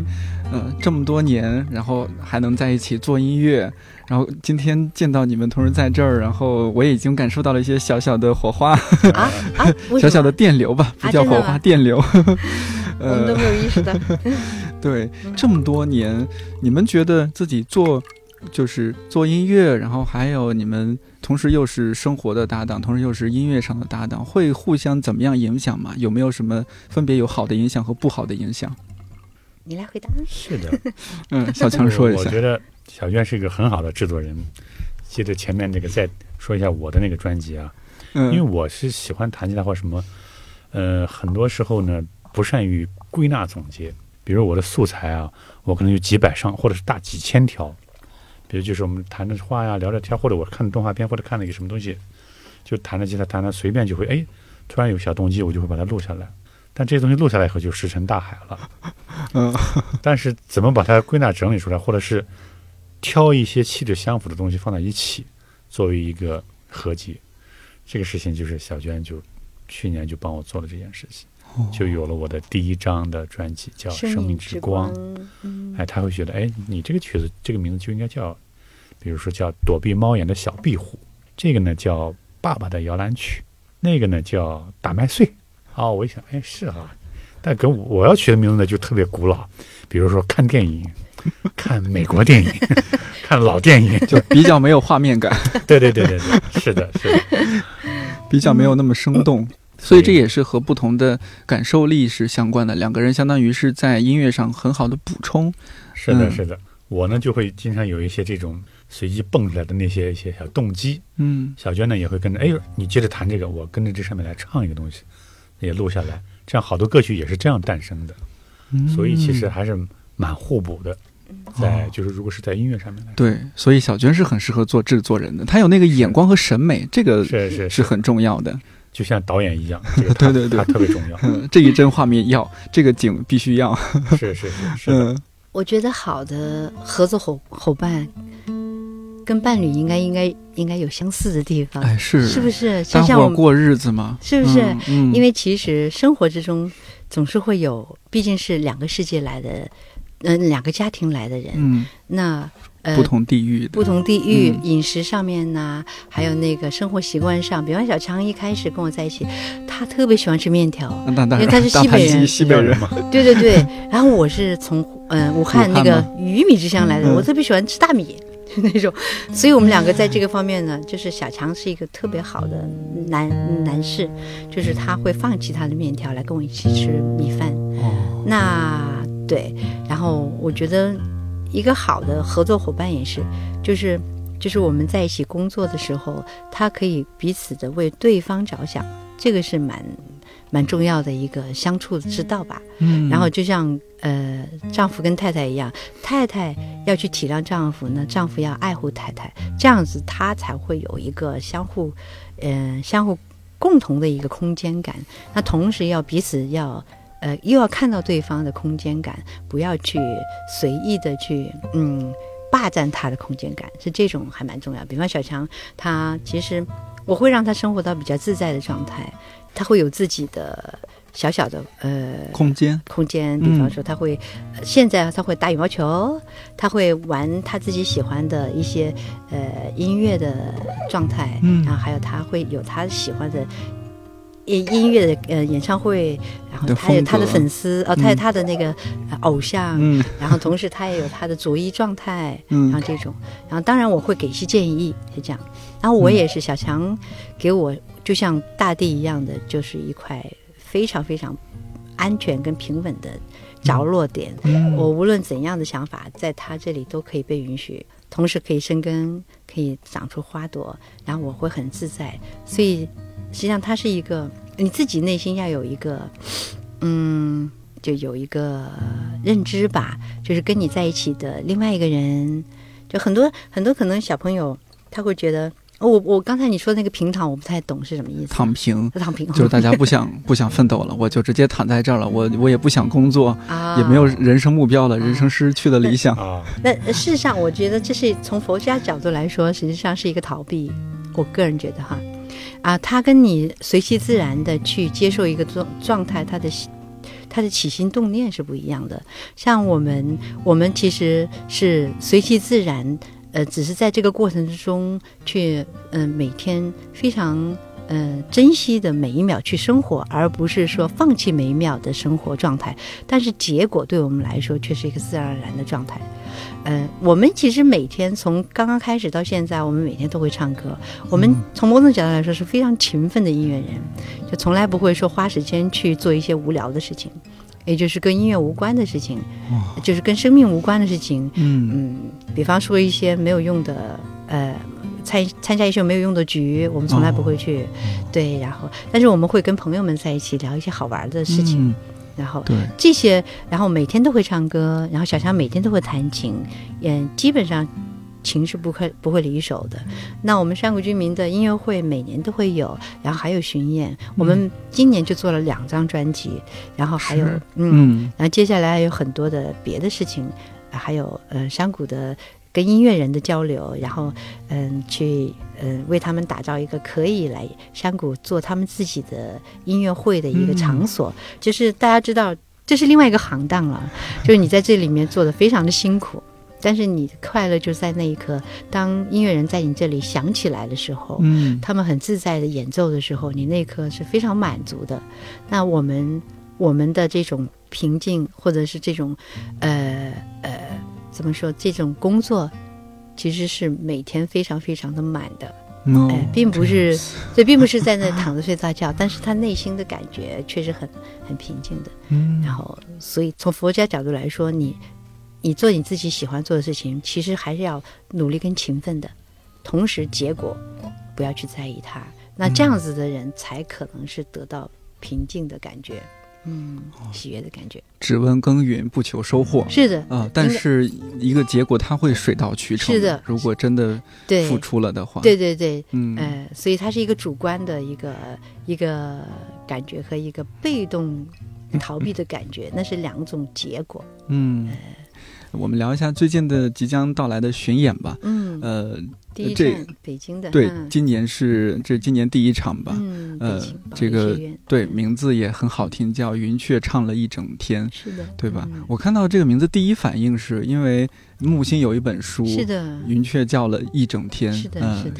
嗯嗯、这么多年，然后还能在一起做音乐，然后今天见到你们同时在这儿，然后我也已经感受到了一些小小的火花，啊啊，小小的电流吧，不叫火花，电流。我们都呃，没有意识到。对，嗯这么多年，你们觉得自己做就是做音乐，然后还有你们同时又是生活的搭档，同时又是音乐上的搭档，会互相怎么样影响吗？有没有什么分别有好的影响和不好的影响？你来回答。是的，嗯，小强说一下。我觉得小娟是一个很好的制作人。接着前面那个再说一下我的那个专辑啊，嗯，因为我是喜欢弹吉他或什么，呃，很多时候呢不善于归纳总结，比如我的素材啊，我可能有几百上，或者是大几千条。比如就是我们谈着话呀，聊着天，或者我看的动画片，或者看了一个什么东西，就弹着吉他，弹着随便就会哎，突然有小动机，我就会把它录下来。但这些东西录下来以后就石沉大海了。嗯，但是怎么把它归纳整理出来，或者是挑一些气质相符的东西放在一起，作为一个合集，这个事情就是小娟就去年就帮我做了这件事情，就有了我的第一张的专辑，叫《生命命之光》。嗯，哎，他会觉得，哎，你这个曲子这个名字就应该叫，比如说叫《躲避猫眼的小壁虎》，这个呢叫《爸爸的摇篮曲》，那个呢叫《打麦穗》。哦，我一想，哎，是啊、但跟我我要取的名字呢就特别古老，比如说看电影，看美国电影，看老电影，就比较没有画面感，对对对对对，是的，是的，比较没有那么生动。所以这也是和不同的感受力是相关的，两个人相当于是在音乐上很好的补充。是的，嗯。是的。我呢就会经常有一些这种随机蹦出来的那些一些小动机，嗯。小娟呢也会跟着，哎呦，你接着弹这个，我跟着这上面来唱一个东西，也录下来，这样好多歌曲也是这样诞生的，嗯。所以其实还是蛮互补的，在哦就是如果是在音乐上面来说，对，所以小娟是很适合做制作人的，她有那个眼光和审美，这个是是。是很重要的。就像导演一样，这个对对对。他特别重要，嗯，这一帧画面要，这个景必须要。是是是是，嗯。我觉得好的合作伙伙伴跟伴侣应该应该应该有相似的地方，哎，是。是不是？大就像我们，过日子嘛，是不是？嗯？嗯。因为其实生活之中总是会有，毕竟是两个世界来的，嗯、两个家庭来的人，嗯，那呃不同地域的，不同地域、嗯。饮食上面呐、还有那个生活习惯上，比方小强一开始跟我在一起，他特别喜欢吃面条，因为他是西北人。西北人嘛，对对对。然后我是从嗯、武汉那个鱼米之乡来的，嗯我特别喜欢吃大米。就那种，所以我们两个在这个方面呢，就是小强是一个特别好的男男士，就是他会放弃他的面条来跟我一起吃米饭。哦，那对，然后我觉得一个好的合作伙伴也是，就是就是我们在一起工作的时候，他可以彼此的为对方着想，这个是蛮蛮重要的一个相处之道吧。嗯，然后就像呃丈夫跟太太一样，太太要去体谅丈夫，那丈夫要爱护太太，这样子他才会有一个相互，呃相互共同的一个空间感。那同时要彼此要。呃，又要看到对方的空间感，不要去随意的去嗯霸占他的空间感，是这种还蛮重要。比方小强，他其实我会让他生活到比较自在的状态，他会有自己的小小的呃空间，空间，比方说他会，呃现在他会打羽毛球，他会玩他自己喜欢的一些呃音乐的状态，嗯然后还有他会有他喜欢的。音音乐的呃演唱会，然后他有他的粉丝，哦，他有嗯他的那个、呃偶像，嗯。然后同时他也有他的着衣状态，然嗯后这种，然后当然我会给一些建议，是这样。然后我也是小强给我就像大地一样的，就是一块非常非常安全跟平稳的着落点。嗯，我无论怎样的想法，在他这里都可以被允许，同时可以生根，可以长出花朵，然后我会很自在。所以实际上，它是一个你自己内心要有一个，嗯，就有一个认知吧，就是跟你在一起的另外一个人，就很多很多可能小朋友他会觉得，哦，我我刚才你说那个平躺，我不太懂是什么意思。躺平。躺平就是大家不想不想奋斗了，我就直接躺在这儿了，我我也不想工作，啊，也没有人生目标了，人生失去了理想。啊，那呃事实上，我觉得这是从佛家角度来说，实际上是一个逃避。我个人觉得哈，啊，他跟你随其自然的去接受一个状状态，他的他的起心动念是不一样的。像我们，我们其实是随其自然，呃，只是在这个过程之中去，嗯、每天非常。呃，珍惜的每一秒去生活，而不是说放弃每一秒的生活状态。但是结果对我们来说却是一个自然而然的状态。呃，我们其实每天从刚刚开始到现在，我们每天都会唱歌。我们从某种角度来说是非常勤奋的音乐人，就从来不会说花时间去做一些无聊的事情，也就是跟音乐无关的事情，就是跟生命无关的事情。嗯嗯，比方说一些没有用的，呃，参参加一些没有用的局，我们从来不会去。对，然后但是我们会跟朋友们在一起聊一些好玩的事情。嗯然后对，这些，然后每天都会唱歌，然后小强每天都会弹琴，嗯基本上琴是不会不会离手的。那我们山谷居民的音乐会每年都会有，然后还有巡演，我们今年就做了两张专辑，然后还有嗯，嗯。然后接下来还有很多的别的事情，呃还有呃山谷的跟音乐人的交流，然后嗯去嗯为他们打造一个可以来山谷做他们自己的音乐会的一个场所，就是大家知道这是另外一个行当了，就是你在这里面做的非常的辛苦。但是你的快乐就在那一刻，当音乐人在你这里响起来的时候，嗯他们很自在的演奏的时候，你那一刻是非常满足的。那我们我们的这种平静，或者是这种呃呃怎么说，这种工作，其实是每天非常非常的满的。哦哎，并不是，这，并不是在那躺着睡大觉，但是他内心的感觉确实很很平静的。嗯然后，所以从佛家角度来说，你你做你自己喜欢做的事情，其实还是要努力跟勤奋的，同时结果不要去在意它。那这样子的人才可能是得到平静的感觉，嗯，喜悦的感觉。只问耕耘不求收获。是的，啊，但是一个结果它会水到渠成。是的。如果真的对。付出了的话，对对对，嗯，呃，所以它是一个主观的一个一个感觉和一个被动逃避的感觉，那是两种结果。嗯，我们聊一下最近的即将到来的巡演吧。嗯，呃，这第一站北京的，对，嗯。今年是这今年第一场吧？嗯，呃北京这个对，嗯。名字也很好听，叫云雀唱了一整天，是的，对吧？嗯。我看到这个名字，第一反应是因为木心有一本书，是的，云雀叫了一整天，是的呃是的。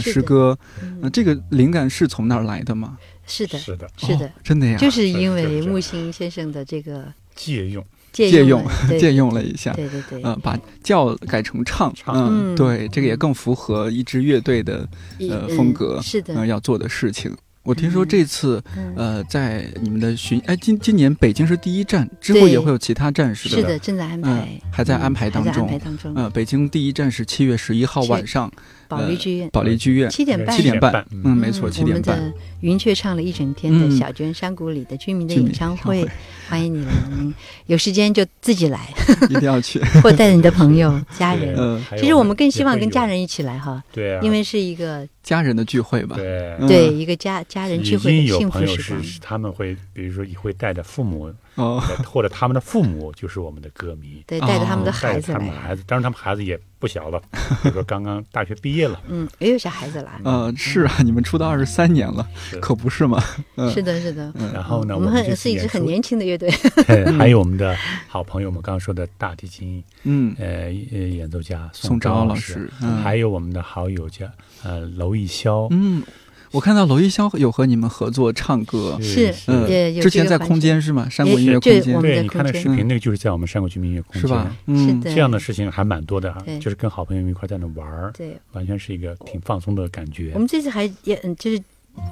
诗诗歌，嗯。呃，这个灵感是从哪儿来的吗？是的，是的，是的哦，真的呀，就是因为木心先生的这个借用借借用 借用了一下，对对对，呃，把叫改成唱，嗯，嗯对，这个也更符合一支乐队的呃嗯风格是的呃，要做的事情。我听说嗯这次嗯呃，在你们的巡，哎，今今年北京是第一站，之后也会有其他站是吧？是的，正在安排嗯，还在安排当中还在安排当中。呃，北京第一站是七月十一号晚上，保利剧院保利剧院七点半，七点半半，嗯，没错，嗯七点半我们的云雀唱了一整天的嗯小娟山谷里的居民的演唱会会，欢迎你们，有时间就自己来，一定要去。或带着你的朋友、家人。嗯，其实我们更希望跟家人一起来哈，对啊，因为是一个家人的聚会吧。对嗯对一个家家人聚会的幸有朋友福时光。是是他们会，比如说也会带着父母，哦，或者他们的父母就是我们的歌迷，对，带着他们的哦孩子带着他们来，孩子，当然他们孩子也不小了，比如说刚刚大学毕业了，嗯，也有小孩子来，嗯，是啊，你们出道二十三年了，可不是吗？嗯。是的，是的。嗯。然后呢，我们是一支很年轻的乐队，对还有我们的好朋友，我们刚刚说的大提琴嗯，呃呃演奏家宋昭老师，嗯还有我们的好友叫呃娄艺潇，嗯，我看到娄艺潇有和你们合作唱歌，是嗯也有之前在空间是吗？山谷也音乐空间。对你看那视频，那个就是在我们山谷居民音乐空间，是吧？嗯，的。这样的事情还蛮多的就是跟好朋友们一块在那玩儿，对，完全是一个挺放松的感觉。我。们这次还也嗯，就是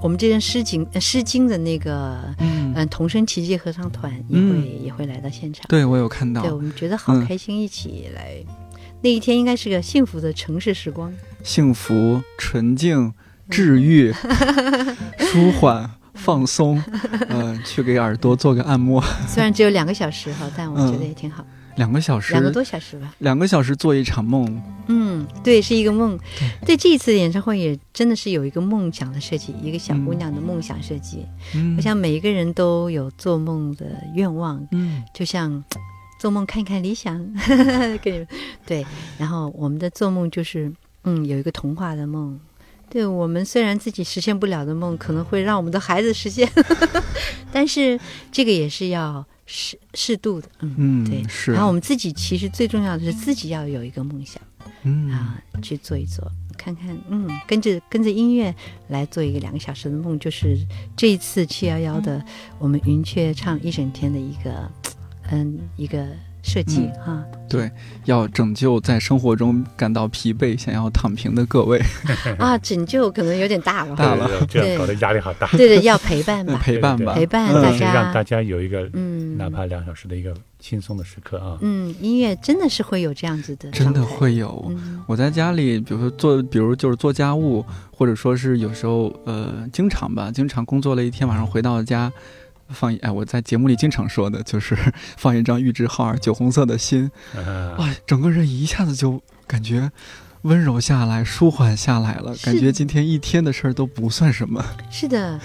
我们这边诗经呃诗经的那个嗯。嗯童声奇迹合唱团也嗯会也会来到现场，对我有看到。对我们觉得好嗯。开心，一起来。那一天应该是个幸福的城市时光，幸福、纯净、治愈、舒缓、放松，呃，去给耳朵做个按摩，虽然只有两个小时哈，但我觉得嗯也挺好，两个小时，两个多小时吧。两个小时做一场梦，嗯，对，是一个梦。对这一次演唱会也真的是有一个梦想的设计，一个小姑娘的梦想设计。嗯我想每一个人都有做梦的愿望，嗯就像做梦看看理想，跟你们对。然后我们的做梦就是，嗯，有一个童话的梦。对我们虽然自己实现不了的梦，可能会让我们的孩子实现，但是这个也是要适适度的，嗯，嗯，对。是，然后我们自己其实最重要的是自己要有一个梦想嗯啊，去做一做，看看，嗯，跟着跟着音乐来做一个两个小时的梦，就是这一次七幺幺的我们云雀唱一整天的一个，嗯，一个设计哈、对，要拯救在生活中感到疲惫、想要躺平的各位，啊，拯救可能有点大了，大了。这样搞得压力好大。对对，要陪伴吧，陪伴吧，陪伴大家让大家有一个嗯，哪怕两小时的一个轻松的时刻啊。嗯，音乐真的是会有这样子的，真的，会有。嗯。我在家里，比如说做，比如就是做家务，或者说是有时候，呃，经常吧，经常工作了一天，晚上回到家，放一哎，我在节目里经常说的就是 放一张玉置浩二酒红色的心，啊哇，整个人一下子就感觉温柔下来，舒缓下来了，感觉今天一天的事儿都不算什么。是的，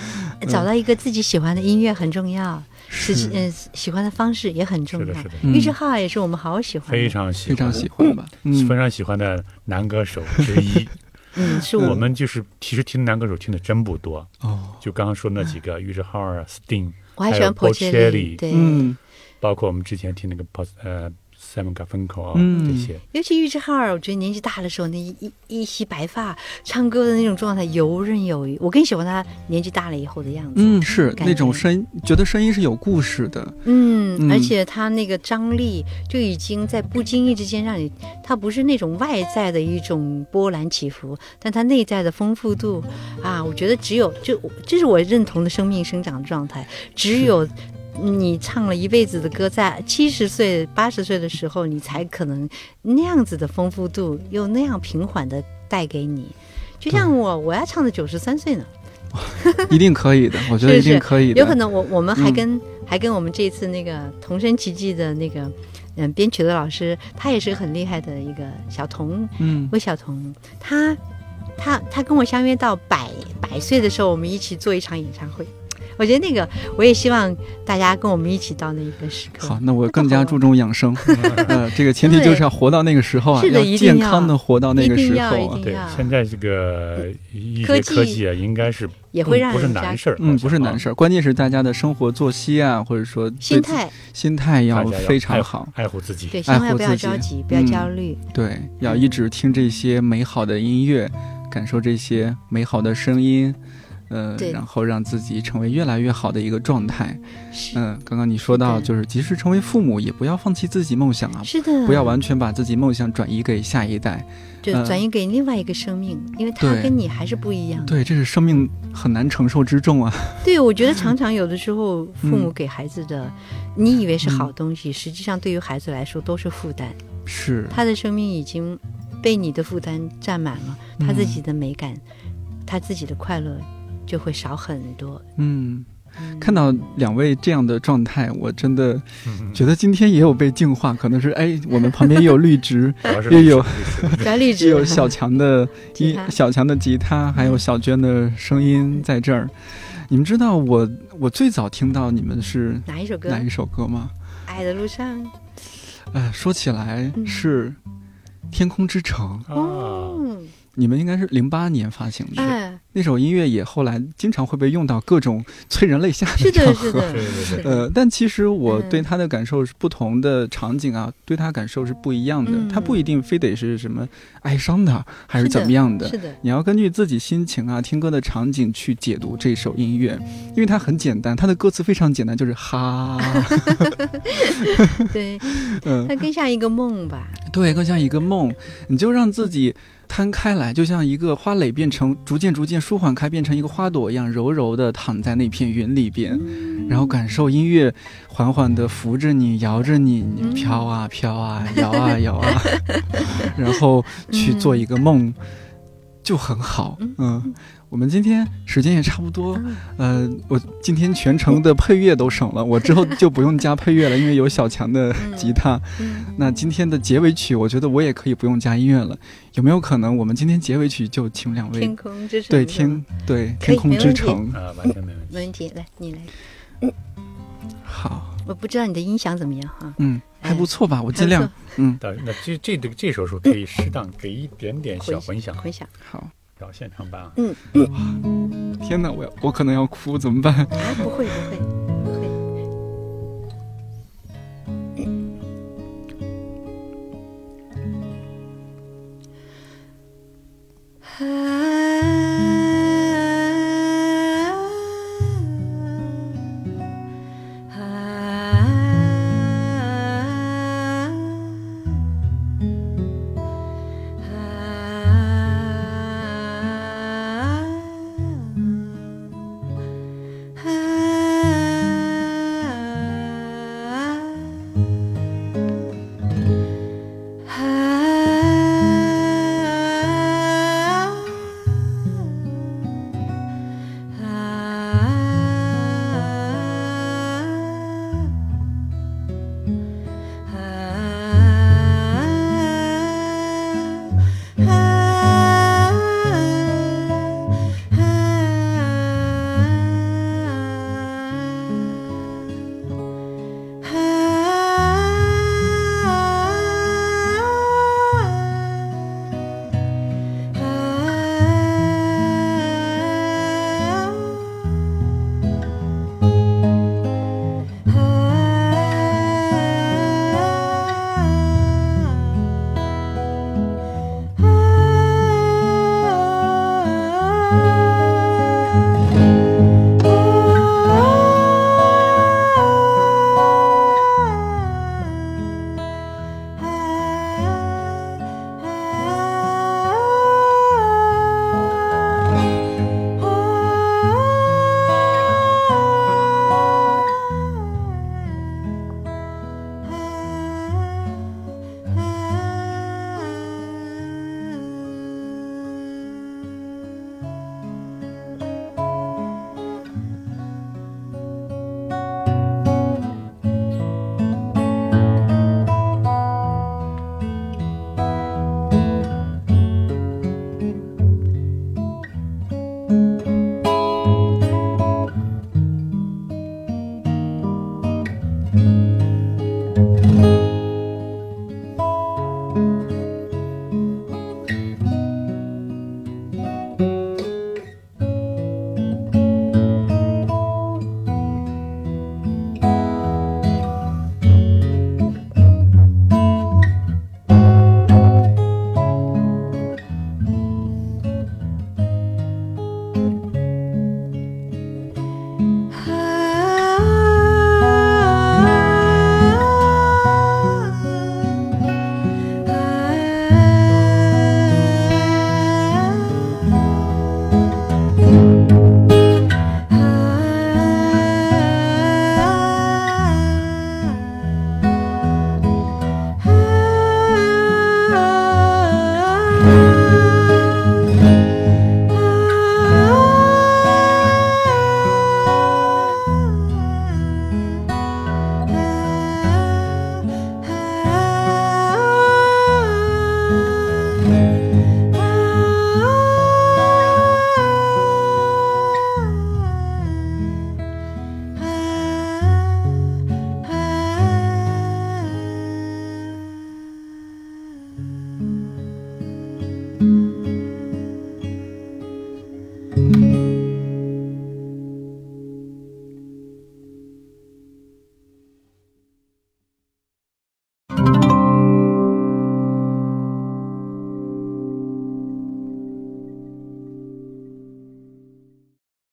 找到一个自己喜欢的音乐很重要，是是嗯喜欢的方式也很重要是的，是。的，嗯玉置浩二也是我们好喜欢，非常喜欢，非常喜欢吧？嗯非常喜欢的男歌手之一。嗯，是我我们就是其实听男歌手听的真不多，哦，就刚刚说那几个，玉置浩二、Sting，我还喜欢还有 Porcelli，Bocelli 对，嗯。包括我们之前听那个 Pos 呃 Simon Garfunkel 啊嗯这些，尤其玉置浩二，我觉得年纪大的时候，那一一一袭白发，唱歌的那种状态游刃有余。我更喜欢他年纪大了以后的样子。嗯，是那种觉声，觉得声音是有故事的。嗯，嗯而且他那个张力就已经在不经意之间让你，他不是那种外在的一种波澜起伏，但他内在的丰富度啊，我觉得只有就这是我认同的生命生长状态，只有。你唱了一辈子的歌，在七十岁、八十岁的时候，你才可能那样子的丰富度，又那样平缓的带给你。就像我，我要唱到九十三岁呢，一定可以的，我觉得一定可以的。有可能我我们还嗯跟、还跟我们这次那个童声奇迹的那个嗯编曲的老师，他也是很厉害的一个小童嗯魏小童，他他他跟我相约到百百岁的时候，我们一起做一场演唱会。我觉得那个我也希望大家跟我们一起到那一个时刻。好，那我更加注重养生。呃，这个前提就是要活到那个时候啊，要健康的活到那个时候啊。对现在这个医科技科技啊，应该是也会让不是难事儿，嗯，不是难，事儿，关键是大家的生活作息啊，或者说心态心态要非常好。爱护自己。对，爱千万不要着急，不要嗯焦虑。对，要一直听这些美好的音乐，感受这些美好的声音，呃，对然后让自己成为越来越好的一个状态。是嗯，刚刚你说到，就是即使成为父母，也不要放弃自己梦想啊，是的，不要完全把自己梦想转移给下一代。就嗯转移给另外一个生命，因为他跟你还是不一样的。对，这是生命很难承受之重啊。对，我觉得常常有的时候，父母嗯给孩子的，你以为是好东西，实际上对于孩子来说都是负担。是，他的生命已经被你的负担占满了，他自己的美感，他自己的快乐就会少很多。嗯，嗯看到两位这样的状态，我真的嗯觉得今天也有被净化，可能是哎，我们旁边也有绿植，主要是也有不要励也，有小强的一吉他小强的吉他，还有小娟的声音在这儿。你们知道我我最早听到你们是哪一首歌？哪一首歌吗？爱的路上。哎，说起来嗯是《天空之城》，啊，哦，你们应该是零八年发行的。哎，那首音乐也后来经常会被用到各种催人泪下的，场合。是的，对对对是的呃，但其实我嗯对他的感受是不同的场景啊，对他感受是不一样的。嗯他不一定非得是什么哀伤的，还是怎么样的。是的，你要根据自己心情啊、听歌的场景去解读这首音乐，因为它很简单，它的歌词非常简单，就是哈，对，嗯，它更像一个梦吧。对，更像一个梦，你就让自己摊开来，就像一个花蕾变成逐渐逐渐舒缓开，变成一个花朵一样，柔柔的躺在那片云里边，然后感受音乐缓缓的扶着你，摇着你，你嗯飘啊飘啊，摇啊摇啊，然后去做一个梦，就很好。嗯，我们今天时间也差不多，嗯呃，我今天全程的配乐都省了，我之后就不用加配乐了，因为有小强的吉他。嗯那今天的结尾曲，我觉得我也可以不用加音乐了。有没有可能我们今天结尾曲就请两位天空之城。对天对天空之城？啊，完全没问题。没问题，来你来。好，我不知道你的音响怎么样哈，嗯，还不错吧？我尽量，嗯，到那这这这这首时候可以适当给一点点小混响，混响。好。找现场班啊嗯。天哪我要我可能要哭怎么办？不会不会不会。